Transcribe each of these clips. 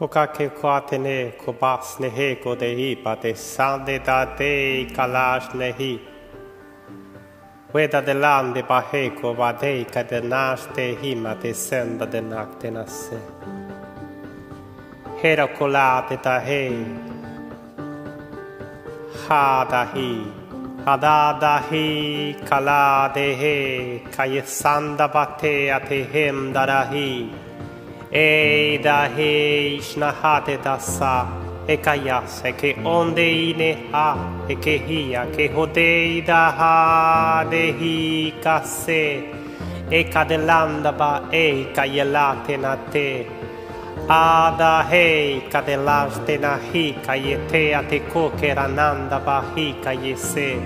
Hoka ke koatene ko bas nehe ko dehi pate sande te kalash nehi. Veda de lande bahe ko vadei ka de nash te hima te senda de nakte nasse. Hera kolate ta he. Ha da hi. Ada da hi he. Kaye sanda bate ate hem darahi. E da he ishnahate dasa e kayas e ke onde ine ha e ke hia ke hode da ha de hi kase e kadelanda ba e kayelate na te Ada he kadelaste na hi kayete ate ko ke rananda ba hi kayese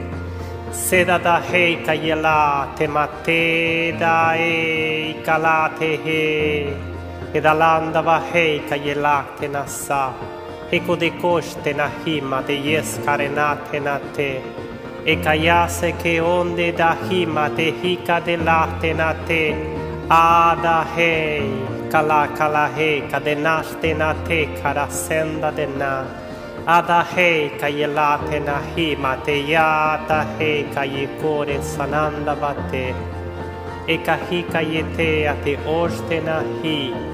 Seda da he kayela te mate da e kalate e hei Edalanda heita yelate e co de coste na hima de yescarenate na te, e caiase che onde da hima te hica de late na te, ada hei, cala cala heica de naste na te carasenda de na, ada heica yelate na hima te yata heica yecore sananda vate, e cahica yetea te ostena hi,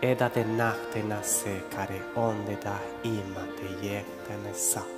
edate nakte nase care onde da imate iectene sa.